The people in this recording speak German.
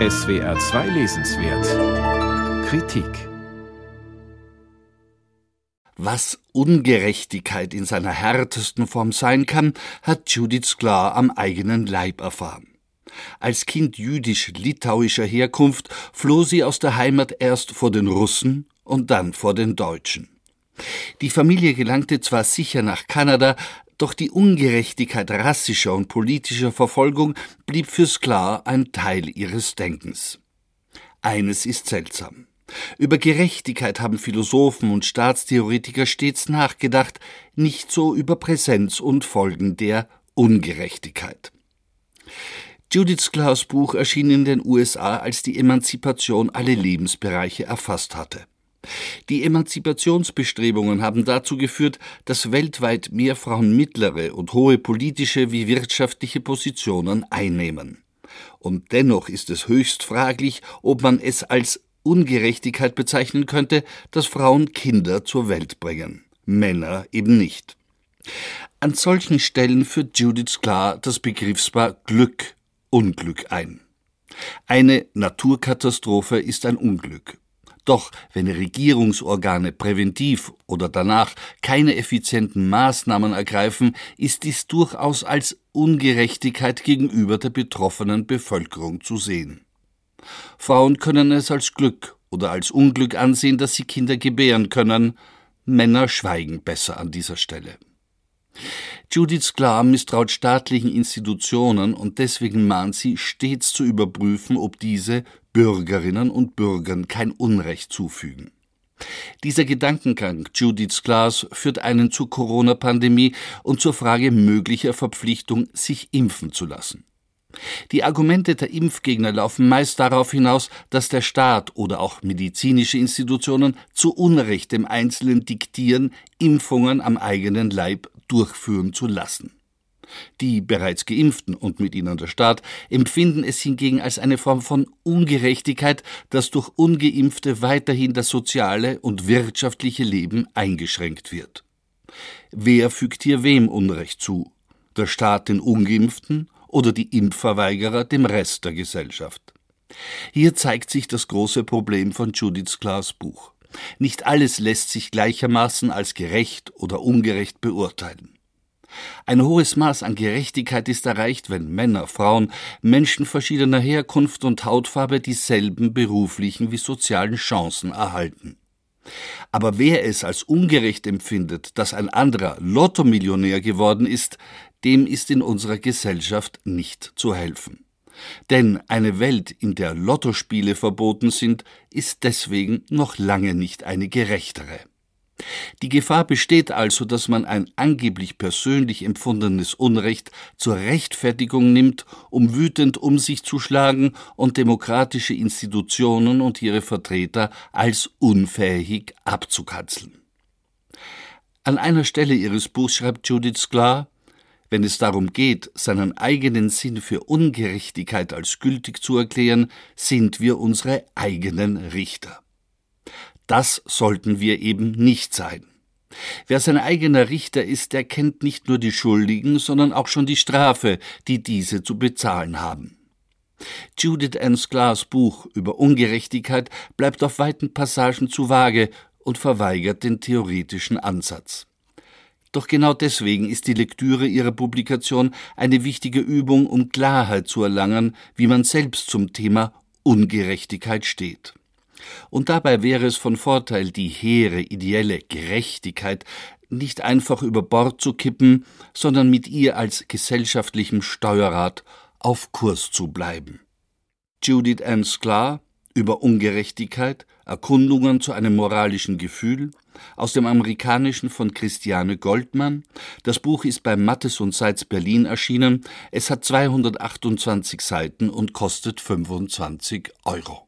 SWR 2 Lesenswert Kritik Was Ungerechtigkeit in seiner härtesten Form sein kann, hat Judith Sklar am eigenen Leib erfahren. Als Kind jüdisch-litauischer Herkunft floh sie aus der Heimat erst vor den Russen und dann vor den Deutschen. Die Familie gelangte zwar sicher nach Kanada, doch die Ungerechtigkeit rassischer und politischer Verfolgung blieb für Sklar ein Teil ihres Denkens. Eines ist seltsam. Über Gerechtigkeit haben Philosophen und Staatstheoretiker stets nachgedacht, nicht so über Präsenz und Folgen der Ungerechtigkeit. Judith Sklars Buch erschien in den USA, als die Emanzipation alle Lebensbereiche erfasst hatte. Die Emanzipationsbestrebungen haben dazu geführt, dass weltweit mehr Frauen mittlere und hohe politische wie wirtschaftliche Positionen einnehmen. Und dennoch ist es höchst fraglich, ob man es als Ungerechtigkeit bezeichnen könnte, dass Frauen Kinder zur Welt bringen, Männer eben nicht. An solchen Stellen führt Judith klar das Begriffspaar Glück, Unglück ein. Eine Naturkatastrophe ist ein Unglück. Doch wenn Regierungsorgane präventiv oder danach keine effizienten Maßnahmen ergreifen, ist dies durchaus als Ungerechtigkeit gegenüber der betroffenen Bevölkerung zu sehen. Frauen können es als Glück oder als Unglück ansehen, dass sie Kinder gebären können, Männer schweigen besser an dieser Stelle. Judith Sklar misstraut staatlichen Institutionen und deswegen mahnt sie, stets zu überprüfen, ob diese Bürgerinnen und Bürgern kein Unrecht zufügen. Dieser Gedankengang Judith Sklas führt einen zur Corona-Pandemie und zur Frage möglicher Verpflichtung, sich impfen zu lassen. Die Argumente der Impfgegner laufen meist darauf hinaus, dass der Staat oder auch medizinische Institutionen zu Unrecht dem Einzelnen diktieren, Impfungen am eigenen Leib durchführen zu lassen. Die bereits Geimpften und mit ihnen der Staat empfinden es hingegen als eine Form von Ungerechtigkeit, dass durch ungeimpfte weiterhin das soziale und wirtschaftliche Leben eingeschränkt wird. Wer fügt hier wem Unrecht zu? Der Staat den ungeimpften oder die Impfverweigerer dem Rest der Gesellschaft? Hier zeigt sich das große Problem von Judiths Klaas Buch. Nicht alles lässt sich gleichermaßen als gerecht oder ungerecht beurteilen. Ein hohes Maß an Gerechtigkeit ist erreicht, wenn Männer, Frauen, Menschen verschiedener Herkunft und Hautfarbe dieselben beruflichen wie sozialen Chancen erhalten. Aber wer es als ungerecht empfindet, dass ein anderer Lottomillionär geworden ist, dem ist in unserer Gesellschaft nicht zu helfen. Denn eine Welt, in der Lottospiele verboten sind, ist deswegen noch lange nicht eine gerechtere. Die Gefahr besteht also, dass man ein angeblich persönlich empfundenes Unrecht zur Rechtfertigung nimmt, um wütend um sich zu schlagen und demokratische Institutionen und ihre Vertreter als unfähig abzukatzeln. An einer Stelle ihres Buchs schreibt Judith Sklar, wenn es darum geht, seinen eigenen Sinn für Ungerechtigkeit als gültig zu erklären, sind wir unsere eigenen Richter. Das sollten wir eben nicht sein. Wer sein eigener Richter ist, der kennt nicht nur die Schuldigen, sondern auch schon die Strafe, die diese zu bezahlen haben. Judith Ann Sklars Buch über Ungerechtigkeit bleibt auf weiten Passagen zu vage und verweigert den theoretischen Ansatz. Doch genau deswegen ist die Lektüre ihrer Publikation eine wichtige Übung, um Klarheit zu erlangen, wie man selbst zum Thema Ungerechtigkeit steht. Und dabei wäre es von Vorteil, die hehre ideelle Gerechtigkeit nicht einfach über Bord zu kippen, sondern mit ihr als gesellschaftlichem Steuerrad auf Kurs zu bleiben. Judith Ann Sklar über Ungerechtigkeit, Erkundungen zu einem moralischen Gefühl, aus dem Amerikanischen von Christiane Goldmann. Das Buch ist bei Mattes und Seitz Berlin erschienen. Es hat 228 Seiten und kostet 25 Euro.